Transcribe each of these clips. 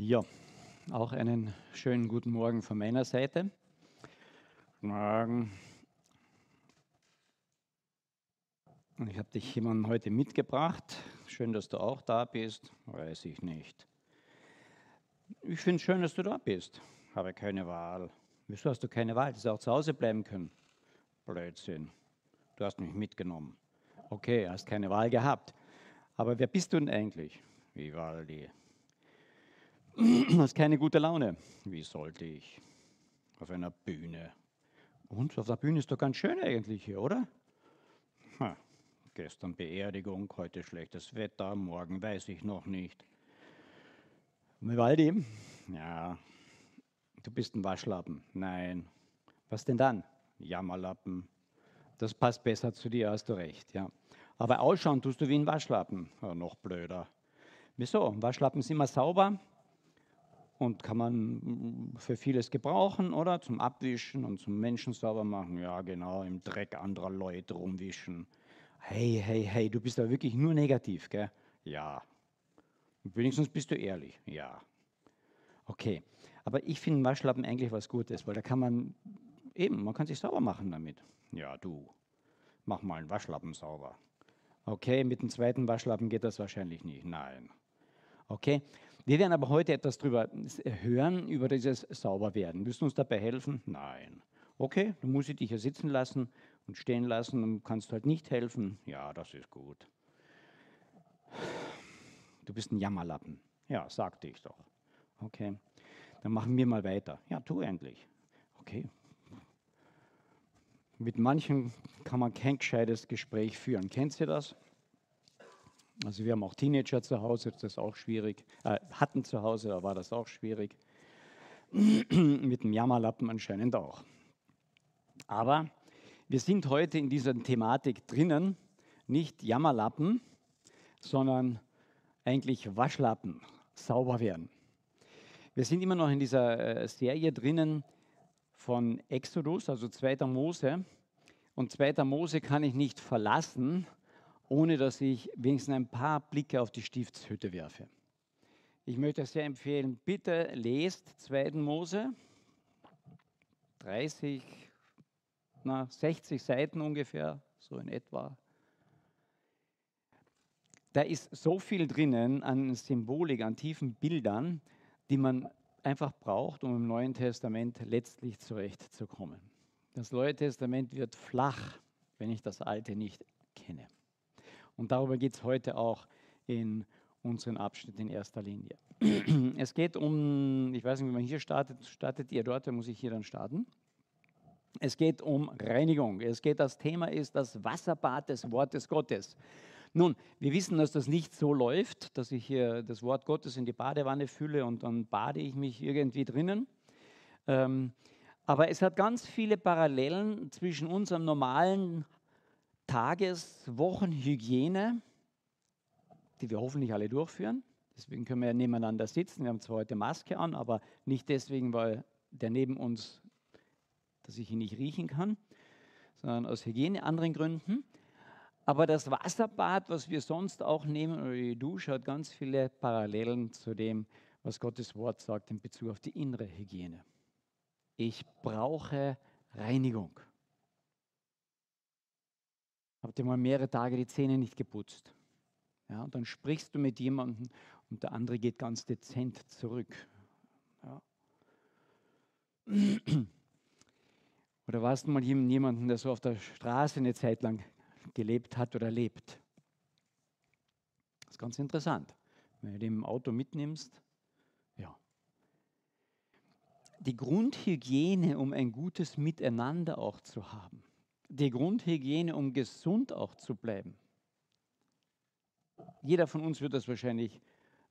Ja, auch einen schönen guten Morgen von meiner Seite. Guten Morgen. Ich habe dich jemanden heute mitgebracht. Schön, dass du auch da bist. Weiß ich nicht. Ich finde es schön, dass du da bist. Habe keine Wahl. Wieso hast du keine Wahl? Du hättest auch zu Hause bleiben können. Blödsinn. Du hast mich mitgenommen. Okay, hast keine Wahl gehabt. Aber wer bist du denn eigentlich? Vivaldi. Hast keine gute Laune. Wie sollte ich? Auf einer Bühne. Und auf der Bühne ist doch ganz schön eigentlich hier, oder? Ha, gestern Beerdigung, heute schlechtes Wetter, morgen weiß ich noch nicht. Vivaldi, ja, du bist ein Waschlappen. Nein. Was denn dann? Jammerlappen. Das passt besser zu dir, hast du recht, ja. Aber ausschauen tust du wie ein Waschlappen. Ja, noch blöder. Wieso? Waschlappen sind immer sauber, und kann man mm, für vieles gebrauchen, oder? Zum Abwischen und zum Menschen sauber machen. Ja, genau, im Dreck anderer Leute rumwischen. Hey, hey, hey, du bist da wirklich nur negativ, gell? Ja. Wenigstens bist du ehrlich. Ja. Okay. Aber ich finde Waschlappen eigentlich was Gutes, weil da kann man eben, man kann sich sauber machen damit. Ja, du, mach mal einen Waschlappen sauber. Okay, mit dem zweiten Waschlappen geht das wahrscheinlich nicht. Nein. Okay, wir werden aber heute etwas darüber hören, über dieses Sauberwerden. Du uns dabei helfen? Nein. Okay, dann muss ich dich hier sitzen lassen und stehen lassen und kannst halt nicht helfen. Ja, das ist gut. Du bist ein Jammerlappen. Ja, sagte ich doch. Okay, dann machen wir mal weiter. Ja, tu endlich. Okay. Mit manchen kann man kein gescheites Gespräch führen. Kennt ihr das? Also wir haben auch Teenager zu Hause, das ist auch schwierig. Äh, hatten zu Hause, da war das auch schwierig. Mit dem Jammerlappen anscheinend auch. Aber wir sind heute in dieser Thematik drinnen, nicht Jammerlappen, sondern eigentlich Waschlappen, sauber werden. Wir sind immer noch in dieser äh, Serie drinnen von Exodus, also 2. Mose. Und 2. Mose kann ich nicht verlassen, ohne dass ich wenigstens ein paar Blicke auf die Stiftshütte werfe. Ich möchte sehr empfehlen, bitte lest 2. Mose, 30, na, 60 Seiten ungefähr, so in etwa. Da ist so viel drinnen an Symbolik, an tiefen Bildern, die man einfach braucht, um im Neuen Testament letztlich zurechtzukommen. Das Neue Testament wird flach, wenn ich das Alte nicht kenne. Und darüber geht es heute auch in unseren Abschnitt in erster Linie. Es geht um, ich weiß nicht, wie man hier startet, startet ihr dort, dann muss ich hier dann starten. Es geht um Reinigung. Es geht, das Thema ist das Wasserbad des Wortes Gottes. Nun, wir wissen, dass das nicht so läuft, dass ich hier das Wort Gottes in die Badewanne fülle und dann bade ich mich irgendwie drinnen. Ähm, aber es hat ganz viele Parallelen zwischen unserem normalen Tages-, Wochenhygiene, die wir hoffentlich alle durchführen. Deswegen können wir ja nebeneinander sitzen. Wir haben zwar heute Maske an, aber nicht deswegen, weil der neben uns, dass ich ihn nicht riechen kann, sondern aus Hygiene, anderen Gründen. Aber das Wasserbad, was wir sonst auch nehmen, oder die Dusche, hat ganz viele Parallelen zu dem, was Gottes Wort sagt in Bezug auf die innere Hygiene. Ich brauche Reinigung. Habt ihr mal mehrere Tage die Zähne nicht geputzt? Ja, und dann sprichst du mit jemandem und der andere geht ganz dezent zurück. Ja. Oder warst du mal jemanden, der so auf der Straße eine Zeit lang gelebt hat oder lebt? Das ist ganz interessant. Wenn du den im Auto mitnimmst, ja. Die Grundhygiene, um ein gutes Miteinander auch zu haben, die Grundhygiene, um gesund auch zu bleiben. Jeder von uns wird das wahrscheinlich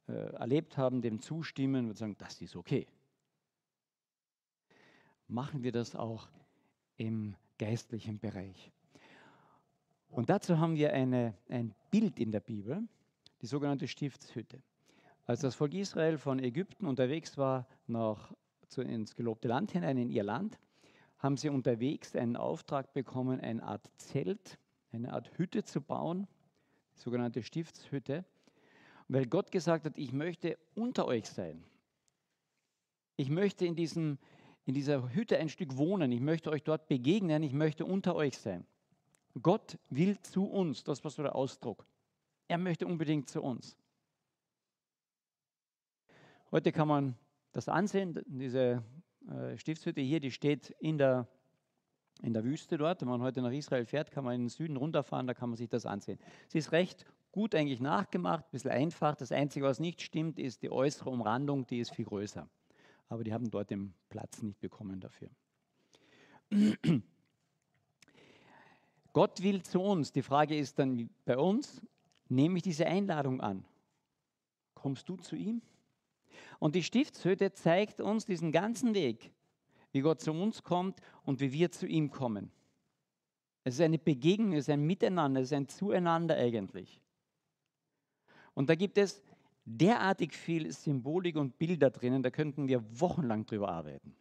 äh, erlebt haben, dem zustimmen und sagen, das ist okay. Machen wir das auch im geistlichen Bereich. Und dazu haben wir eine, ein Bild in der Bibel, die sogenannte Stiftshütte. Als das Volk Israel von Ägypten unterwegs war nach, zu, ins gelobte Land hinein, in ihr Land, haben sie unterwegs einen Auftrag bekommen, eine Art Zelt, eine Art Hütte zu bauen, die sogenannte Stiftshütte, weil Gott gesagt hat, ich möchte unter euch sein. Ich möchte in, diesem, in dieser Hütte ein Stück wohnen. Ich möchte euch dort begegnen. Ich möchte unter euch sein. Gott will zu uns. Das war so der Ausdruck. Er möchte unbedingt zu uns. Heute kann man das ansehen. Diese äh, Stiftshütte hier, die steht in der, in der Wüste dort. Wenn man heute nach Israel fährt, kann man in den Süden runterfahren, da kann man sich das ansehen. Sie ist recht gut eigentlich nachgemacht, ein bisschen einfach. Das Einzige, was nicht stimmt, ist die äußere Umrandung, die ist viel größer. Aber die haben dort den Platz nicht bekommen dafür. Gott will zu uns. Die Frage ist dann bei uns, nehme ich diese Einladung an? Kommst du zu ihm? Und die Stiftshütte zeigt uns diesen ganzen Weg, wie Gott zu uns kommt und wie wir zu ihm kommen. Es ist eine Begegnung, es ist ein Miteinander, es ist ein Zueinander eigentlich. Und da gibt es derartig viel Symbolik und Bilder drinnen, da könnten wir wochenlang drüber arbeiten.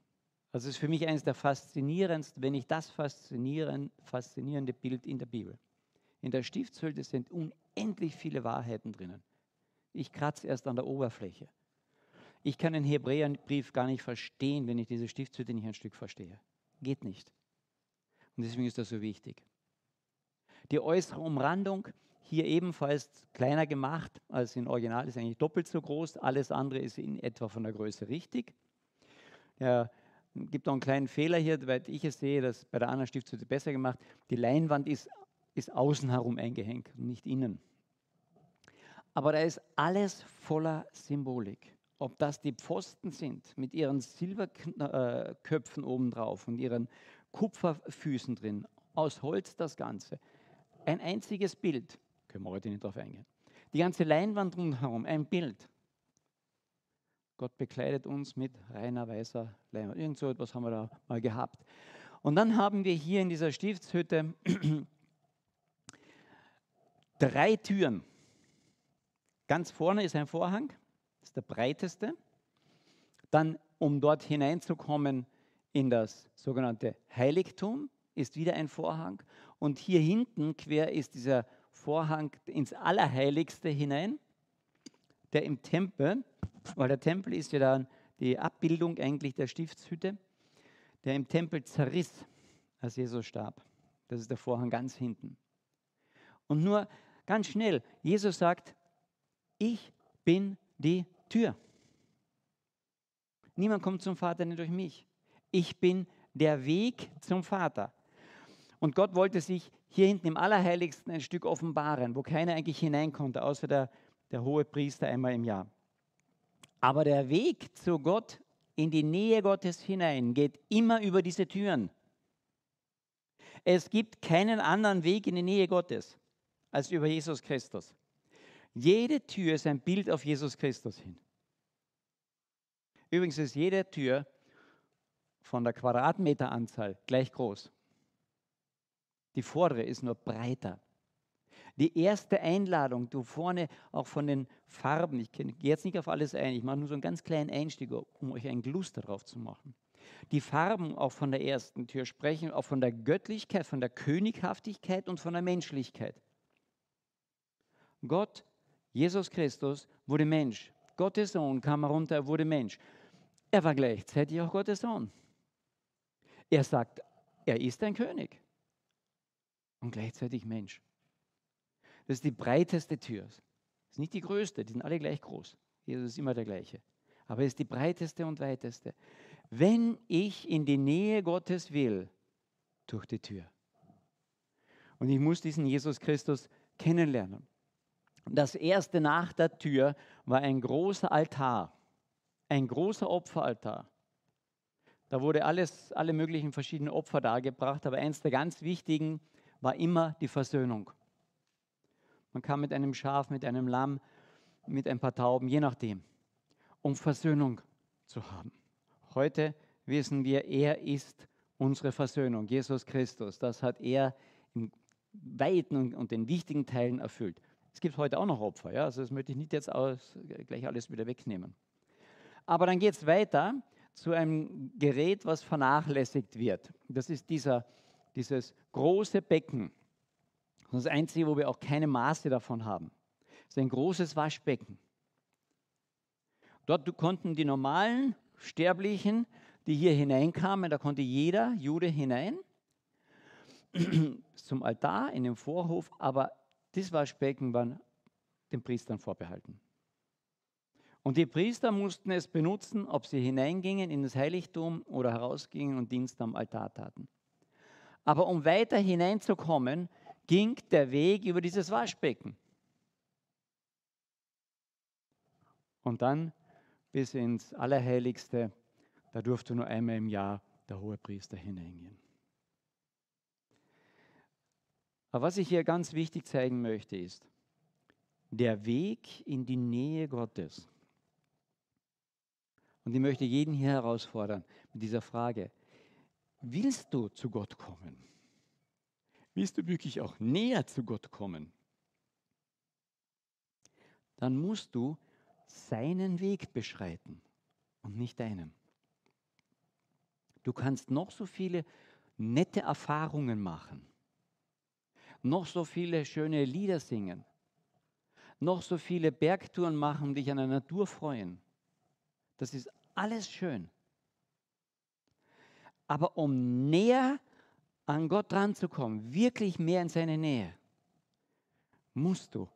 Das ist für mich eines der faszinierendsten, wenn nicht das faszinierend, faszinierende Bild in der Bibel. In der Stiftshütte sind unendlich viele Wahrheiten drinnen. Ich kratze erst an der Oberfläche. Ich kann den Hebräerbrief gar nicht verstehen, wenn ich diese Stiftshütte nicht ein Stück verstehe. Geht nicht. Und deswegen ist das so wichtig. Die äußere Umrandung, hier ebenfalls kleiner gemacht als im Original, ist eigentlich doppelt so groß. Alles andere ist in etwa von der Größe richtig. Ja, gibt auch einen kleinen Fehler hier, weil ich es sehe, dass bei der anderen Stiftshütte besser gemacht. Die Leinwand ist, ist außen herum eingehängt, nicht innen. Aber da ist alles voller Symbolik ob das die Pfosten sind mit ihren Silberköpfen obendrauf und ihren Kupferfüßen drin, aus Holz das Ganze. Ein einziges Bild, können wir heute nicht drauf eingehen. Die ganze Leinwand rundherum, ein Bild. Gott bekleidet uns mit reiner weißer Leinwand. Irgend so etwas haben wir da mal gehabt. Und dann haben wir hier in dieser Stiftshütte drei Türen. Ganz vorne ist ein Vorhang, ist der breiteste. Dann, um dort hineinzukommen in das sogenannte Heiligtum, ist wieder ein Vorhang. Und hier hinten quer ist dieser Vorhang ins Allerheiligste hinein, der im Tempel, weil der Tempel ist ja dann die Abbildung eigentlich der Stiftshütte, der im Tempel zerriss, als Jesus starb. Das ist der Vorhang ganz hinten. Und nur ganz schnell, Jesus sagt, ich bin die Tür. Niemand kommt zum Vater nicht durch mich. Ich bin der Weg zum Vater. Und Gott wollte sich hier hinten im Allerheiligsten ein Stück offenbaren, wo keiner eigentlich hinein konnte, außer der, der hohe Priester einmal im Jahr. Aber der Weg zu Gott, in die Nähe Gottes hinein, geht immer über diese Türen. Es gibt keinen anderen Weg in die Nähe Gottes als über Jesus Christus. Jede Tür ist ein Bild auf Jesus Christus hin. Übrigens ist jede Tür von der Quadratmeteranzahl gleich groß. Die vordere ist nur breiter. Die erste Einladung, du vorne auch von den Farben, ich gehe jetzt nicht auf alles ein, ich mache nur so einen ganz kleinen Einstieg, um euch einen Gluster drauf zu machen. Die Farben auch von der ersten Tür sprechen auch von der Göttlichkeit, von der Könighaftigkeit und von der Menschlichkeit. Gott Jesus Christus wurde Mensch. Gottes Sohn kam herunter, er wurde Mensch. Er war gleichzeitig auch Gottes Sohn. Er sagt, er ist ein König und gleichzeitig Mensch. Das ist die breiteste Tür. Das ist nicht die größte, die sind alle gleich groß. Jesus ist immer der gleiche. Aber es ist die breiteste und weiteste. Wenn ich in die Nähe Gottes will, durch die Tür. Und ich muss diesen Jesus Christus kennenlernen. Das erste nach der Tür war ein großer Altar, ein großer Opferaltar. Da wurde alles, alle möglichen verschiedenen Opfer dargebracht, aber eins der ganz wichtigen war immer die Versöhnung. Man kam mit einem Schaf, mit einem Lamm, mit ein paar Tauben, je nachdem, um Versöhnung zu haben. Heute wissen wir, er ist unsere Versöhnung, Jesus Christus. Das hat er in weiten und den wichtigen Teilen erfüllt. Es gibt heute auch noch Opfer, ja? also das möchte ich nicht jetzt aus, gleich alles wieder wegnehmen. Aber dann geht es weiter zu einem Gerät, was vernachlässigt wird. Das ist dieser, dieses große Becken. Das ist das Einzige, wo wir auch keine Maße davon haben. Das ist ein großes Waschbecken. Dort konnten die normalen Sterblichen, die hier hineinkamen. Da konnte jeder Jude hinein zum Altar in den Vorhof, aber das Waschbecken war den Priestern vorbehalten. Und die Priester mussten es benutzen, ob sie hineingingen in das Heiligtum oder herausgingen und Dienst am Altar taten. Aber um weiter hineinzukommen, ging der Weg über dieses Waschbecken. Und dann bis ins Allerheiligste, da durfte nur einmal im Jahr der hohe Priester hineingehen. Aber was ich hier ganz wichtig zeigen möchte, ist, der Weg in die Nähe Gottes und ich möchte jeden hier herausfordern mit dieser Frage, willst du zu Gott kommen? Willst du wirklich auch näher zu Gott kommen? Dann musst du seinen Weg beschreiten und nicht deinen. Du kannst noch so viele nette Erfahrungen machen, noch so viele schöne Lieder singen, noch so viele Bergtouren machen, dich an der Natur freuen. Das ist alles schön. Aber um näher an Gott ranzukommen, wirklich mehr in seine Nähe, musst du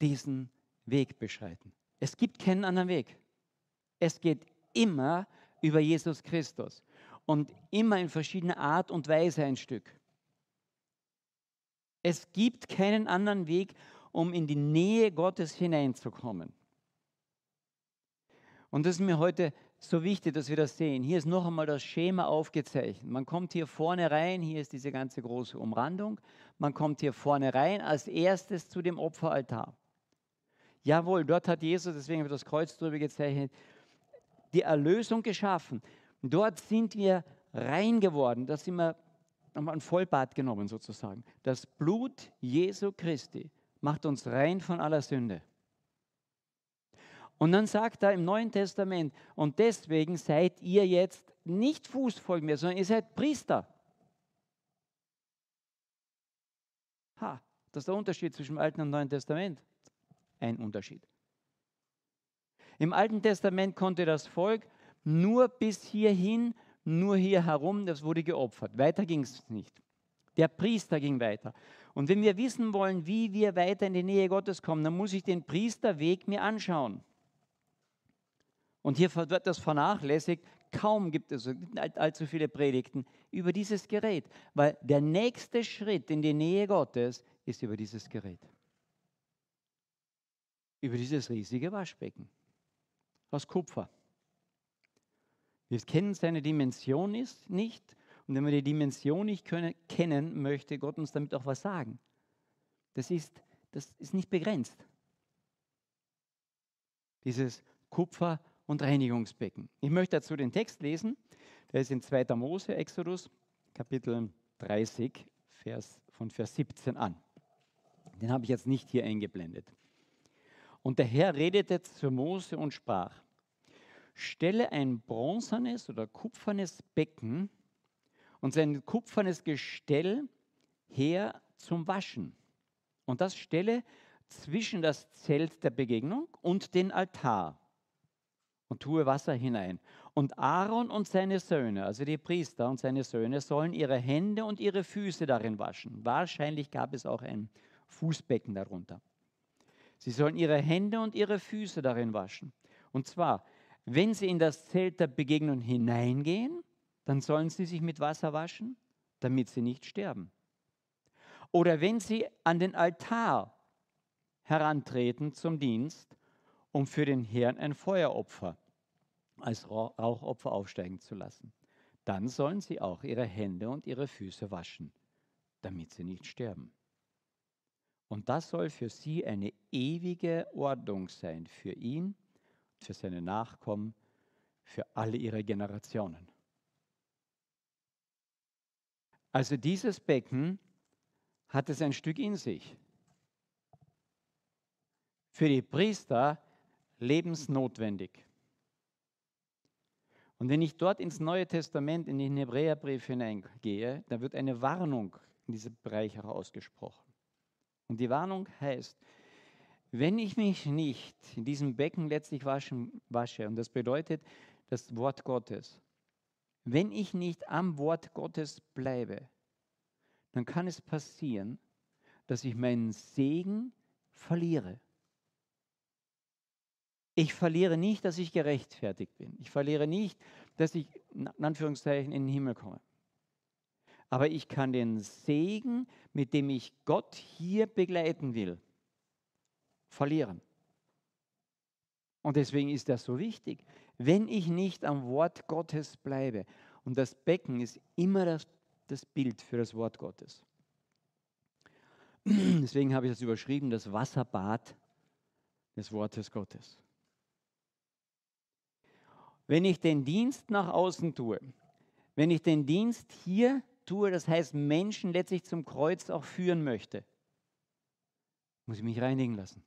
diesen Weg beschreiten. Es gibt keinen anderen Weg. Es geht immer über Jesus Christus und immer in verschiedener Art und Weise ein Stück. Es gibt keinen anderen Weg, um in die Nähe Gottes hineinzukommen. Und das ist mir heute so wichtig, dass wir das sehen. Hier ist noch einmal das Schema aufgezeichnet. Man kommt hier vorne rein, hier ist diese ganze große Umrandung. Man kommt hier vorne rein als erstes zu dem Opferaltar. Jawohl, dort hat Jesus, deswegen wird das Kreuz drüber gezeichnet, die Erlösung geschaffen. Dort sind wir rein geworden. Da sind wir haben ein Vollbad genommen sozusagen. Das Blut Jesu Christi macht uns rein von aller Sünde. Und dann sagt er im Neuen Testament, und deswegen seid ihr jetzt nicht Fußvolk mehr, sondern ihr seid Priester. Ha, das ist der Unterschied zwischen dem Alten und Neuen Testament. Ein Unterschied. Im Alten Testament konnte das Volk nur bis hierhin, nur hier herum, das wurde geopfert. Weiter ging es nicht. Der Priester ging weiter. Und wenn wir wissen wollen, wie wir weiter in die Nähe Gottes kommen, dann muss ich den Priesterweg mir anschauen. Und hier wird das vernachlässigt. Kaum gibt es allzu viele Predigten über dieses Gerät, weil der nächste Schritt in die Nähe Gottes ist über dieses Gerät. Über dieses riesige Waschbecken aus Kupfer. Wir kennen seine Dimension nicht und wenn wir die Dimension nicht können, kennen, möchte Gott uns damit auch was sagen. Das ist, das ist nicht begrenzt. Dieses Kupfer und Reinigungsbecken. Ich möchte dazu den Text lesen. Der ist in 2. Mose, Exodus, Kapitel 30, Vers, von Vers 17 an. Den habe ich jetzt nicht hier eingeblendet. Und der Herr redete zu Mose und sprach, stelle ein bronzenes oder kupfernes Becken und sein kupfernes Gestell her zum Waschen. Und das stelle zwischen das Zelt der Begegnung und den Altar und tue Wasser hinein. Und Aaron und seine Söhne, also die Priester und seine Söhne, sollen ihre Hände und ihre Füße darin waschen. Wahrscheinlich gab es auch ein Fußbecken darunter. Sie sollen ihre Hände und ihre Füße darin waschen. Und zwar, wenn sie in das Zelt der Begegnung hineingehen, dann sollen sie sich mit Wasser waschen, damit sie nicht sterben. Oder wenn sie an den Altar herantreten zum Dienst, um für den Herrn ein Feueropfer als Rauchopfer aufsteigen zu lassen. Dann sollen sie auch ihre Hände und ihre Füße waschen, damit sie nicht sterben. Und das soll für sie eine ewige Ordnung sein, für ihn, für seine Nachkommen, für alle ihre Generationen. Also dieses Becken hat es ein Stück in sich. Für die Priester lebensnotwendig. Und wenn ich dort ins Neue Testament, in den Hebräerbrief hineingehe, da wird eine Warnung in diesem Bereich herausgesprochen. Und die Warnung heißt, wenn ich mich nicht in diesem Becken letztlich waschen, wasche, und das bedeutet das Wort Gottes, wenn ich nicht am Wort Gottes bleibe, dann kann es passieren, dass ich meinen Segen verliere. Ich verliere nicht, dass ich gerechtfertigt bin. Ich verliere nicht, dass ich in Anführungszeichen in den Himmel komme. Aber ich kann den Segen, mit dem ich Gott hier begleiten will, verlieren. Und deswegen ist das so wichtig. Wenn ich nicht am Wort Gottes bleibe, und das Becken ist immer das, das Bild für das Wort Gottes. Deswegen habe ich das überschrieben, das Wasserbad des Wortes Gottes. Wenn ich den Dienst nach außen tue, wenn ich den Dienst hier tue, das heißt Menschen letztlich zum Kreuz auch führen möchte, muss ich mich reinigen lassen.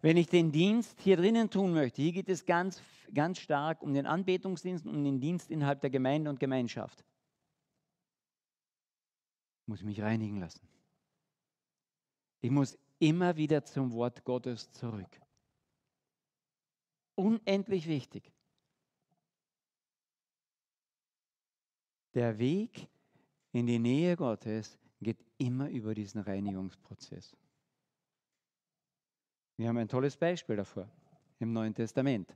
Wenn ich den Dienst hier drinnen tun möchte, hier geht es ganz, ganz stark um den Anbetungsdienst und um den Dienst innerhalb der Gemeinde und Gemeinschaft, muss ich mich reinigen lassen. Ich muss immer wieder zum Wort Gottes zurück. Unendlich wichtig. Der Weg in die Nähe Gottes geht immer über diesen Reinigungsprozess. Wir haben ein tolles Beispiel davor im Neuen Testament.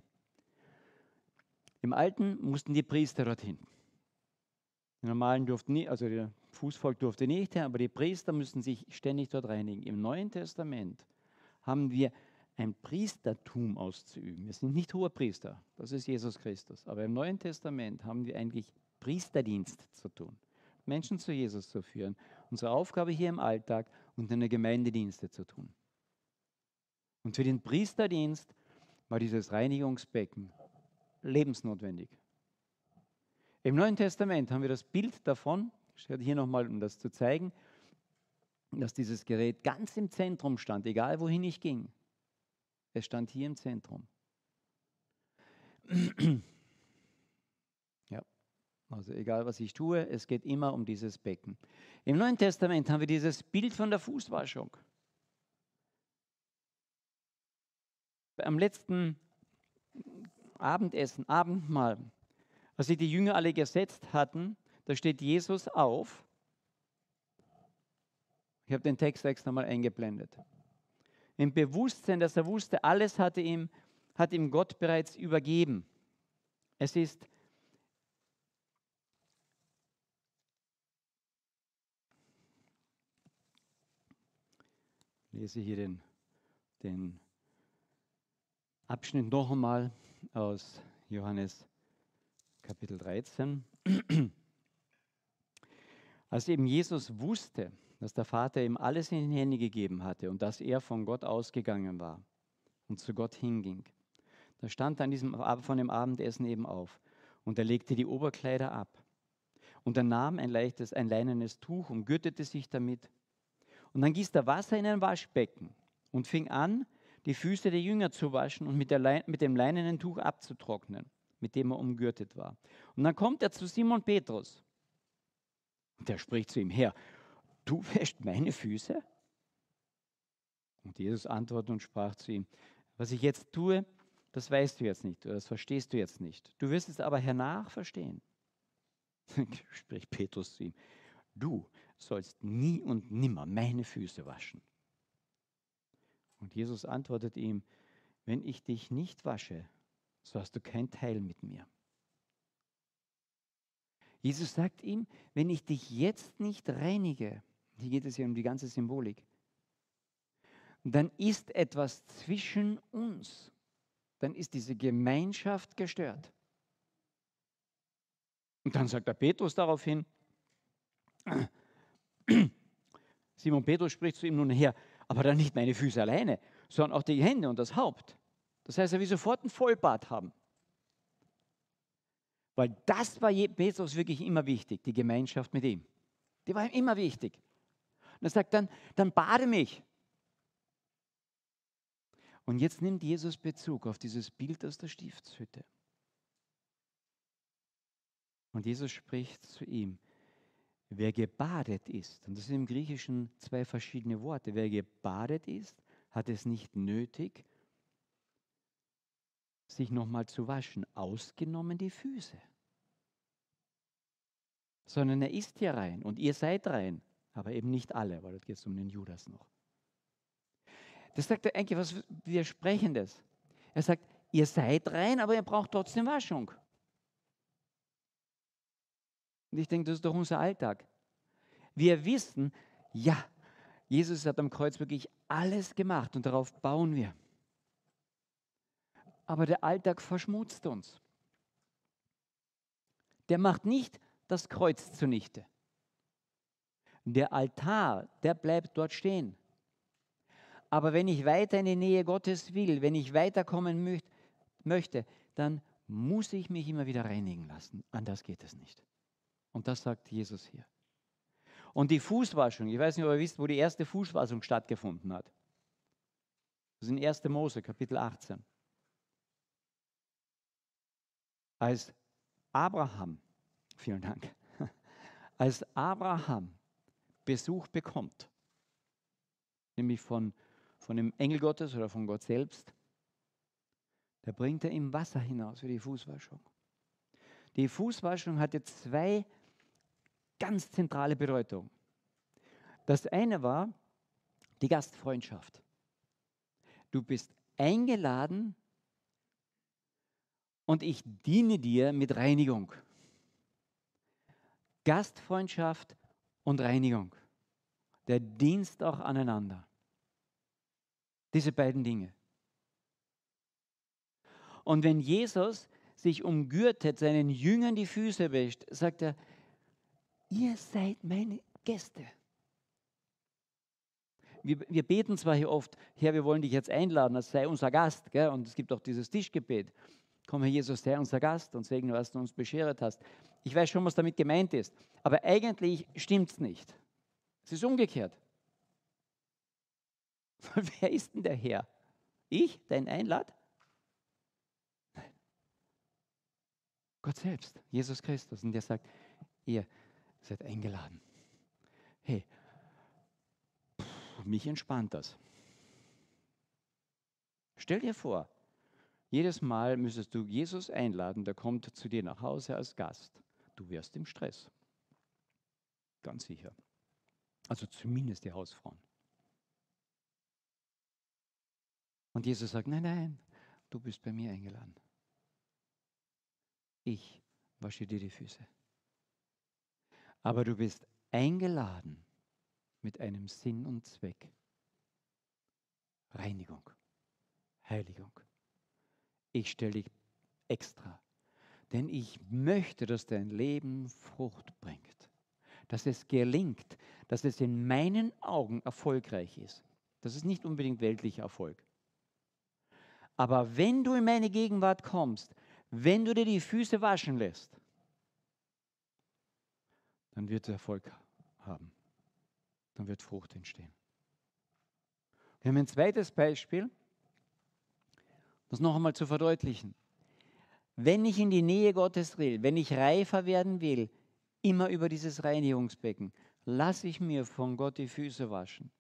Im Alten mussten die Priester dorthin. Die Normalen durften nicht, also der Fußvolk durfte nicht, aber die Priester müssen sich ständig dort reinigen. Im Neuen Testament haben wir ein Priestertum auszuüben. Wir sind nicht hohe Priester, das ist Jesus Christus. Aber im Neuen Testament haben wir eigentlich Priesterdienst zu tun, Menschen zu Jesus zu führen, unsere Aufgabe hier im Alltag und in der Gemeindedienste zu tun. Und für den Priesterdienst war dieses Reinigungsbecken lebensnotwendig. Im Neuen Testament haben wir das Bild davon, ich werde hier nochmal, um das zu zeigen, dass dieses Gerät ganz im Zentrum stand, egal wohin ich ging. Es stand hier im Zentrum. Ja, also egal was ich tue, es geht immer um dieses Becken. Im Neuen Testament haben wir dieses Bild von der Fußwaschung. Am letzten Abendessen, Abendmahl, als sie die Jünger alle gesetzt hatten, da steht Jesus auf. Ich habe den Text extra mal eingeblendet. Im Bewusstsein, dass er wusste, alles hatte ihm, hat ihm Gott bereits übergeben. Es ist lese hier den, den Abschnitt noch einmal aus Johannes Kapitel 13. Als eben Jesus wusste, dass der Vater ihm alles in die Hände gegeben hatte und dass er von Gott ausgegangen war und zu Gott hinging, da stand er an diesem, von dem Abendessen eben auf und er legte die Oberkleider ab. Und er nahm ein leichtes, ein leinenes Tuch und gürtete sich damit. Und dann gießt er Wasser in ein Waschbecken und fing an, die Füße der Jünger zu waschen und mit, der, mit dem leinenen Tuch abzutrocknen mit dem er umgürtet war. Und dann kommt er zu Simon Petrus. Und der spricht zu ihm, Herr, du wäschst meine Füße? Und Jesus antwortet und sprach zu ihm, was ich jetzt tue, das weißt du jetzt nicht oder das verstehst du jetzt nicht. Du wirst es aber hernach verstehen. spricht Petrus zu ihm, du sollst nie und nimmer meine Füße waschen. Und Jesus antwortet ihm, wenn ich dich nicht wasche, so hast du kein Teil mit mir. Jesus sagt ihm, wenn ich dich jetzt nicht reinige, hier geht es ja um die ganze Symbolik, dann ist etwas zwischen uns. Dann ist diese Gemeinschaft gestört. Und dann sagt der Petrus daraufhin, Simon Petrus spricht zu ihm nun her, aber dann nicht meine Füße alleine, sondern auch die Hände und das Haupt. Das heißt, er will sofort ein Vollbart haben. Weil das war Petrus wirklich immer wichtig, die Gemeinschaft mit ihm. Die war ihm immer wichtig. Und er sagt dann, dann bade mich. Und jetzt nimmt Jesus Bezug auf dieses Bild aus der Stiftshütte. Und Jesus spricht zu ihm, wer gebadet ist, und das sind im Griechischen zwei verschiedene Worte, wer gebadet ist, hat es nicht nötig, sich nochmal zu waschen, ausgenommen die Füße. Sondern er ist ja rein und ihr seid rein, aber eben nicht alle, weil dort geht es um den Judas noch. Das sagt er eigentlich was Widersprechendes. Er sagt, ihr seid rein, aber ihr braucht trotzdem Waschung. Und ich denke, das ist doch unser Alltag. Wir wissen, ja, Jesus hat am Kreuz wirklich alles gemacht und darauf bauen wir. Aber der Alltag verschmutzt uns. Der macht nicht das Kreuz zunichte. Der Altar, der bleibt dort stehen. Aber wenn ich weiter in die Nähe Gottes will, wenn ich weiterkommen möcht, möchte, dann muss ich mich immer wieder reinigen lassen. Anders geht es nicht. Und das sagt Jesus hier. Und die Fußwaschung, ich weiß nicht, ob ihr wisst, wo die erste Fußwaschung stattgefunden hat. Das ist in 1. Mose, Kapitel 18. Als Abraham, vielen Dank, als Abraham Besuch bekommt, nämlich von, von dem Engel Gottes oder von Gott selbst, da bringt er ihm Wasser hinaus für die Fußwaschung. Die Fußwaschung hatte zwei ganz zentrale Bedeutung. Das eine war die Gastfreundschaft. Du bist eingeladen und ich diene dir mit Reinigung. Gastfreundschaft und Reinigung. Der Dienst auch aneinander. Diese beiden Dinge. Und wenn Jesus sich umgürtet, seinen Jüngern die Füße wäscht, sagt er, ihr seid meine Gäste. Wir, wir, beten zwar hier oft, Herr, wir wollen dich jetzt einladen, das sei unser Gast. Gell? Und es gibt auch dieses Tischgebet. Komm, Herr Jesus, sei unser Gast und segne, was du uns beschert hast. Ich weiß schon, was damit gemeint ist. Aber eigentlich stimmt es nicht. Es ist umgekehrt. Wer ist denn der Herr? Ich, dein Einlad? Nein. Gott selbst, Jesus Christus. Und der sagt, ihr seid eingeladen. Hey, pff, mich entspannt das. Stell dir vor, jedes Mal müsstest du Jesus einladen, der kommt zu dir nach Hause als Gast. Du wärst im Stress. Ganz sicher. Also zumindest die Hausfrauen. Und Jesus sagt, nein, nein, du bist bei mir eingeladen. Ich wasche dir die Füße. Aber du bist eingeladen mit einem Sinn und Zweck. Reinigung, Heiligung. Ich stelle dich extra, denn ich möchte, dass dein Leben Frucht bringt, dass es gelingt, dass es in meinen Augen erfolgreich ist. Das ist nicht unbedingt weltlicher Erfolg. Aber wenn du in meine Gegenwart kommst, wenn du dir die Füße waschen lässt, dann wird es Erfolg haben. Dann wird Frucht entstehen. Wir haben ein zweites Beispiel, das noch einmal zu verdeutlichen. Wenn ich in die Nähe Gottes will, wenn ich reifer werden will, immer über dieses Reinigungsbecken, lasse ich mir von Gott die Füße waschen.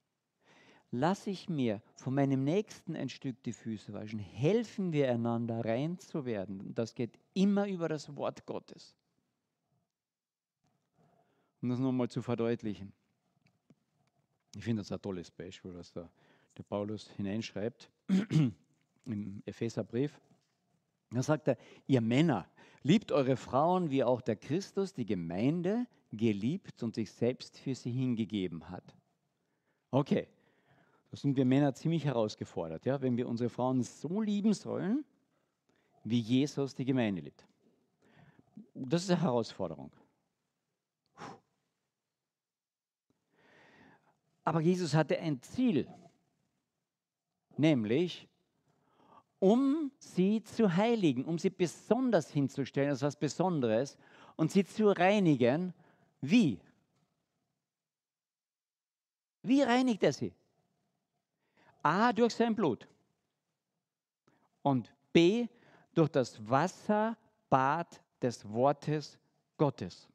Lasse ich mir von meinem Nächsten ein Stück die Füße waschen. Helfen wir einander rein zu werden. Das geht immer über das Wort Gottes um das nochmal zu verdeutlichen. Ich finde das ein tolles Beispiel, was da der Paulus hineinschreibt im Epheserbrief. Da sagt er, ihr Männer, liebt eure Frauen, wie auch der Christus die Gemeinde geliebt und sich selbst für sie hingegeben hat. Okay, da sind wir Männer ziemlich herausgefordert, ja, wenn wir unsere Frauen so lieben sollen, wie Jesus die Gemeinde liebt. Das ist eine Herausforderung. Aber Jesus hatte ein Ziel, nämlich um sie zu heiligen, um sie besonders hinzustellen, das ist was Besonderes, und sie zu reinigen. Wie? Wie reinigt er sie? A, durch sein Blut. Und B, durch das Wasserbad des Wortes Gottes.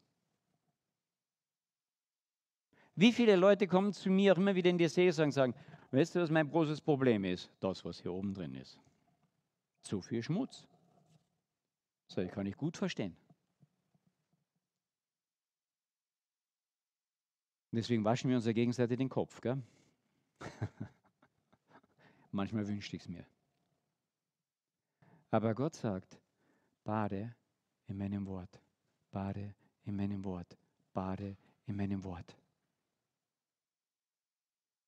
Wie viele Leute kommen zu mir auch immer wieder in die Seelsorge und sagen, weißt du, was mein großes Problem ist? Das, was hier oben drin ist. Zu viel Schmutz. So, ich kann ich gut verstehen. Deswegen waschen wir uns ja gegenseitig den Kopf. Gell? Manchmal wünschte ich es mir. Aber Gott sagt, bade in meinem Wort, bade in meinem Wort, bade in meinem Wort.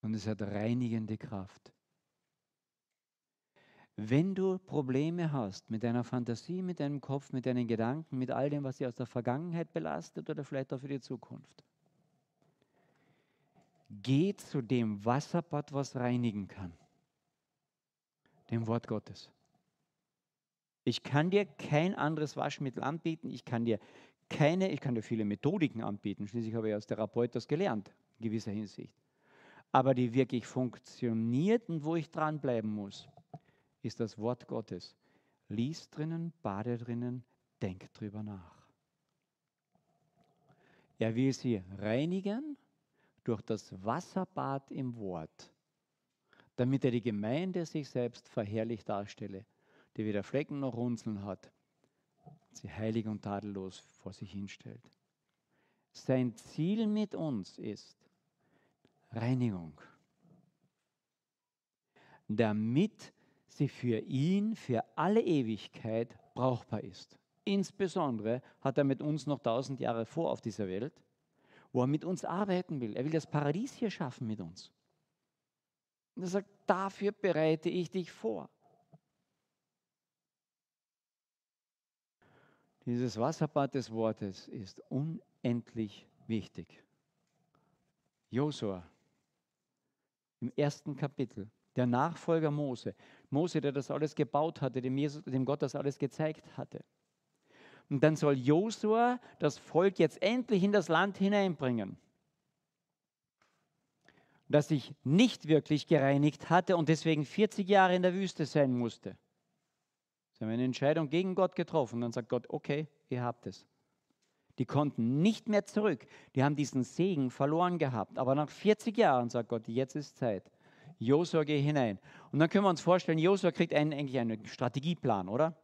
Und es hat reinigende Kraft. Wenn du Probleme hast mit deiner Fantasie, mit deinem Kopf, mit deinen Gedanken, mit all dem, was dich aus der Vergangenheit belastet oder vielleicht auch für die Zukunft, geh zu dem Wasserbad, was reinigen kann, dem Wort Gottes. Ich kann dir kein anderes Waschmittel anbieten, ich kann dir keine, ich kann dir viele Methodiken anbieten, schließlich habe ich als Therapeut das gelernt, in gewisser Hinsicht. Aber die wirklich funktioniert und wo ich dranbleiben muss, ist das Wort Gottes. Lies drinnen, bade drinnen, denk drüber nach. Er will sie reinigen durch das Wasserbad im Wort, damit er die Gemeinde sich selbst verherrlich darstelle, die weder Flecken noch Runzeln hat, sie heilig und tadellos vor sich hinstellt. Sein Ziel mit uns ist Reinigung, damit sie für ihn für alle Ewigkeit brauchbar ist. Insbesondere hat er mit uns noch tausend Jahre vor auf dieser Welt, wo er mit uns arbeiten will. Er will das Paradies hier schaffen mit uns. Und er sagt, dafür bereite ich dich vor. Dieses Wasserbad des Wortes ist unendlich wichtig. Josua im ersten Kapitel der Nachfolger Mose. Mose, der das alles gebaut hatte, dem, Jesus, dem Gott das alles gezeigt hatte. Und dann soll Josua das Volk jetzt endlich in das Land hineinbringen, das sich nicht wirklich gereinigt hatte und deswegen 40 Jahre in der Wüste sein musste. Sie haben eine Entscheidung gegen Gott getroffen. Und dann sagt Gott, okay, ihr habt es. Die konnten nicht mehr zurück. Die haben diesen Segen verloren gehabt. Aber nach 40 Jahren sagt Gott, jetzt ist Zeit. Josua, geh hinein. Und dann können wir uns vorstellen, Josua kriegt einen, eigentlich einen Strategieplan, oder?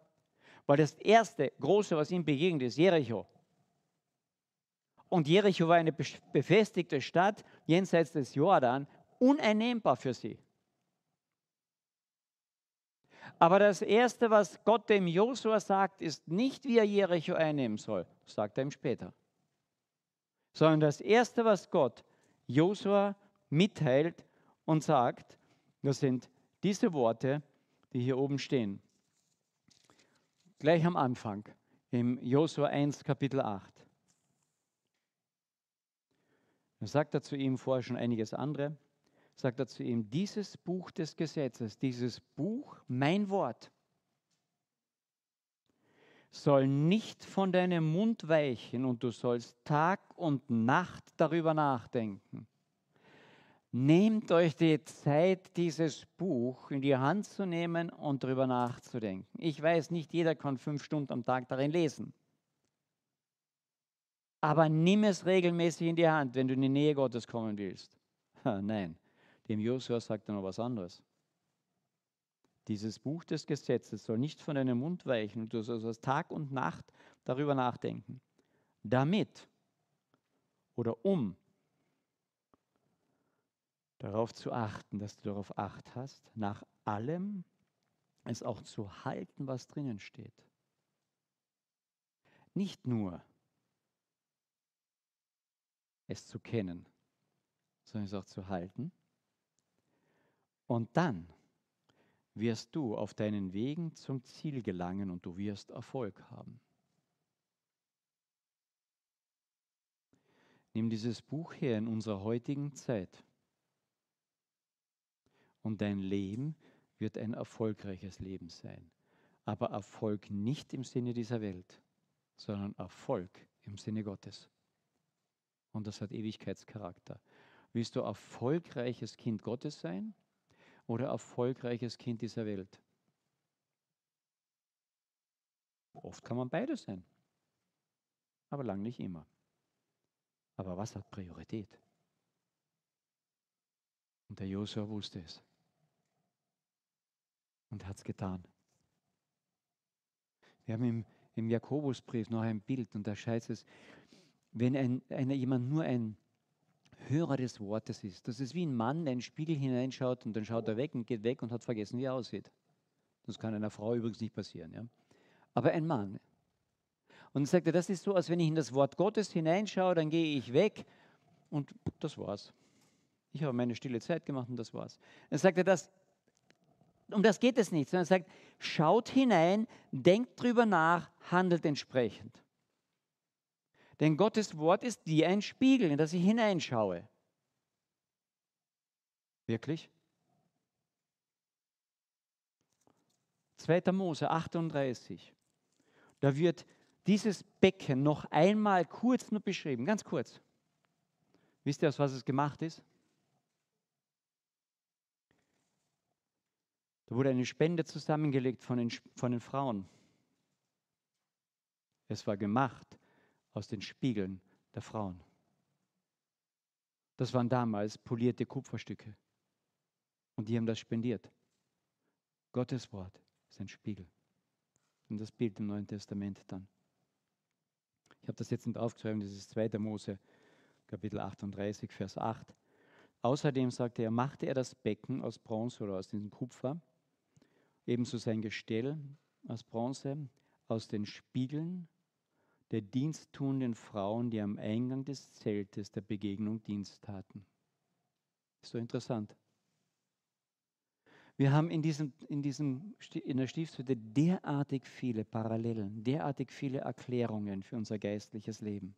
Weil das erste große, was ihm begegnet, ist Jericho. Und Jericho war eine befestigte Stadt jenseits des Jordan, uneinnehmbar für sie. Aber das Erste, was Gott dem Josua sagt, ist nicht, wie er Jericho einnehmen soll. Sagt er ihm später. Sondern das Erste, was Gott Josua mitteilt, und sagt, das sind diese Worte, die hier oben stehen. Gleich am Anfang, im Josua 1, Kapitel 8. Da sagt er zu ihm vorher schon einiges andere, sagt er zu ihm, dieses Buch des Gesetzes, dieses Buch, mein Wort, soll nicht von deinem Mund weichen und du sollst Tag und Nacht darüber nachdenken Nehmt euch die Zeit, dieses Buch in die Hand zu nehmen und darüber nachzudenken. Ich weiß, nicht jeder kann fünf Stunden am Tag darin lesen. Aber nimm es regelmäßig in die Hand, wenn du in die Nähe Gottes kommen willst. Ha, nein, dem Josua sagt er noch was anderes. Dieses Buch des Gesetzes soll nicht von deinem Mund weichen und du sollst Tag und Nacht darüber nachdenken. Damit oder um darauf zu achten, dass du darauf acht hast, nach allem es auch zu halten, was drinnen steht. Nicht nur es zu kennen, sondern es auch zu halten. Und dann wirst du auf deinen Wegen zum Ziel gelangen und du wirst Erfolg haben. Nimm dieses Buch her in unserer heutigen Zeit und dein Leben wird ein erfolgreiches Leben sein. Aber Erfolg nicht im Sinne dieser Welt, sondern Erfolg im Sinne Gottes. Und das hat Ewigkeitscharakter. Willst du erfolgreiches Kind Gottes sein oder erfolgreiches Kind dieser Welt? Oft kann man beides sein, aber lang nicht immer. Aber was hat Priorität? Und der Josua wusste es. Und hat es getan. Wir haben im, im Jakobusbrief noch ein Bild und da heißt es, wenn ein, ein, jemand nur ein Hörer des Wortes ist, das ist wie ein Mann, der in den Spiegel hineinschaut und dann schaut er weg und geht weg und hat vergessen, wie er aussieht. Das kann einer Frau übrigens nicht passieren. Ja? Aber ein Mann. Und dann sagt das ist so, als wenn ich in das Wort Gottes hineinschaue, dann gehe ich weg und das war's. Ich habe meine stille Zeit gemacht und das war's. Er, das, um das geht es nicht, sondern er sagt, schaut hinein, denkt drüber nach, handelt entsprechend. Denn Gottes Wort ist wie ein Spiegel, in das ich hineinschaue. Wirklich? 2. Mose 38. Da wird dieses Becken noch einmal kurz nur beschrieben, ganz kurz. Wisst ihr, aus was es gemacht ist? Da wurde eine Spende zusammengelegt von den, von den Frauen. Es war gemacht aus den Spiegeln der Frauen. Das waren damals polierte Kupferstücke. Und die haben das spendiert. Gottes Wort ist ein Spiegel. Und das Bild im Neuen Testament dann. Ich habe das jetzt nicht aufgeschrieben, das ist 2. Mose, Kapitel 38, Vers 8. Außerdem sagte er, machte er das Becken aus Bronze oder aus diesem Kupfer, ebenso sein Gestell aus Bronze, aus den Spiegeln der diensttuenden Frauen, die am Eingang des Zeltes der Begegnung Dienst taten. Ist so interessant. Wir haben in, diesem, in, diesem, in der Stiftshütte derartig viele Parallelen, derartig viele Erklärungen für unser geistliches Leben.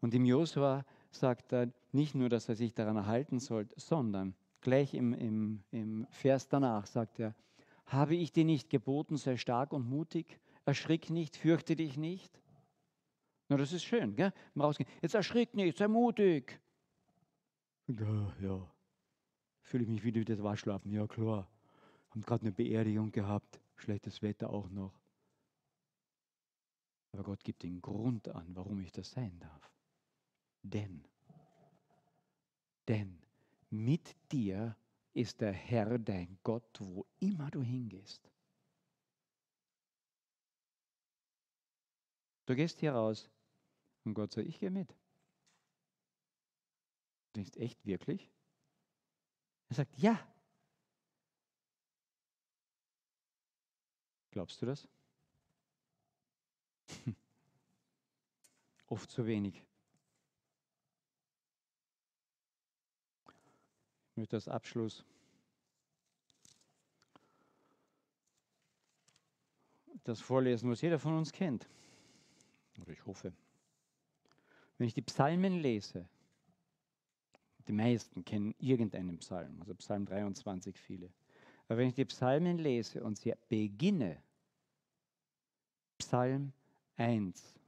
Und im Josua sagt er nicht nur, dass er sich daran erhalten soll, sondern gleich im, im, im Vers danach sagt er, habe ich dir nicht geboten, sei stark und mutig, erschrick nicht, fürchte dich nicht. Na, das ist schön, gell? Jetzt erschrick nicht, sei mutig. Ja, ja fühle ich mich wieder wie das Waschlappen. Ja, klar. Haben gerade eine Beerdigung gehabt, schlechtes Wetter auch noch. Aber Gott gibt den Grund an, warum ich das sein darf. Denn, denn mit dir ist der Herr dein Gott, wo immer du hingehst. Du gehst hier raus und Gott sagt, ich gehe mit. Du denkst, echt, wirklich? Er sagt, ja. Glaubst du das? Oft zu wenig. Ich möchte als Abschluss das vorlesen, was jeder von uns kennt. Oder ich hoffe. Wenn ich die Psalmen lese, die meisten kennen irgendeinen Psalm, also Psalm 23 viele. Aber wenn ich die Psalmen lese und sie beginne, Psalm 1,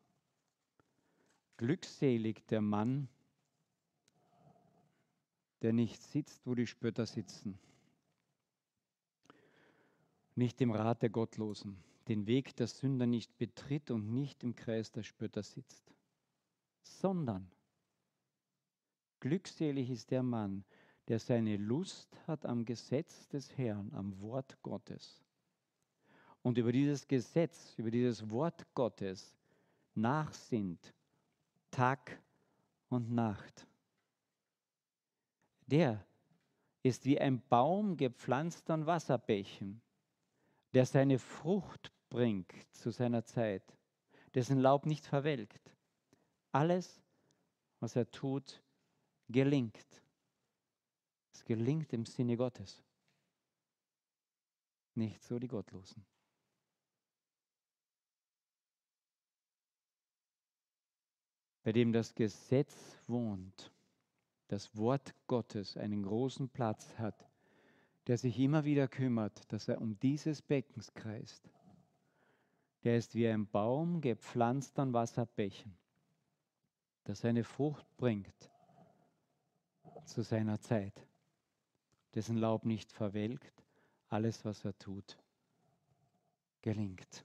glückselig der Mann, der nicht sitzt, wo die Spötter sitzen, nicht im Rat der Gottlosen, den Weg der Sünder nicht betritt und nicht im Kreis der Spötter sitzt, sondern Glückselig ist der Mann, der seine Lust hat am Gesetz des Herrn, am Wort Gottes. Und über dieses Gesetz, über dieses Wort Gottes nachsinnt, Tag und Nacht. Der ist wie ein Baum gepflanzt an Wasserbächen, der seine Frucht bringt zu seiner Zeit, dessen Laub nicht verwelkt. Alles, was er tut, gelingt. Es gelingt im Sinne Gottes. Nicht so die Gottlosen. Bei dem das Gesetz wohnt, das Wort Gottes einen großen Platz hat, der sich immer wieder kümmert, dass er um dieses Beckens kreist. Der ist wie ein Baum gepflanzt an Wasserbächen, der seine Frucht bringt zu seiner Zeit, dessen Laub nicht verwelkt, alles, was er tut, gelingt.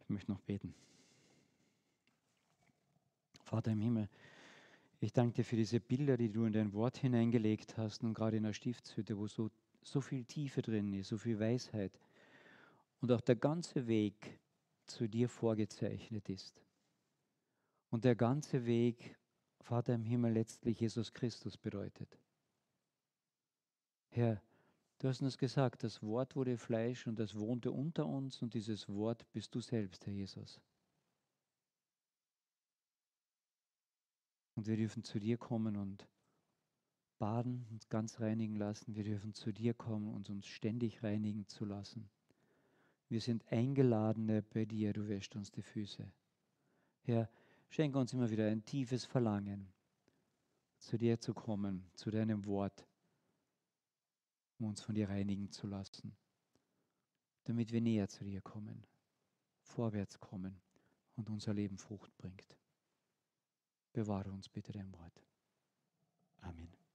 Ich möchte noch beten. Vater im Himmel, Ich danke dir für diese Bilder, die du in dein Wort hineingelegt hast und gerade in der Stiftshütte, wo so, so viel Tiefe drin ist, so viel Weisheit und auch der ganze Weg zu dir vorgezeichnet ist. Und der ganze Weg, Vater im Himmel, letztlich Jesus Christus bedeutet. Herr, du hast uns gesagt, das Wort wurde Fleisch und das wohnte unter uns und dieses Wort bist du selbst, Herr Jesus. Und wir dürfen zu dir kommen und baden, uns ganz reinigen lassen. Wir dürfen zu dir kommen und uns ständig reinigen zu lassen. Wir sind Eingeladene bei dir, du wäschst uns die Füße. Herr, schenke uns immer wieder ein tiefes Verlangen, zu dir zu kommen, zu deinem Wort, um uns von dir reinigen zu lassen, damit wir näher zu dir kommen, vorwärts kommen und unser Leben Frucht bringt. Bewahre uns bitte dein Wort. Amen.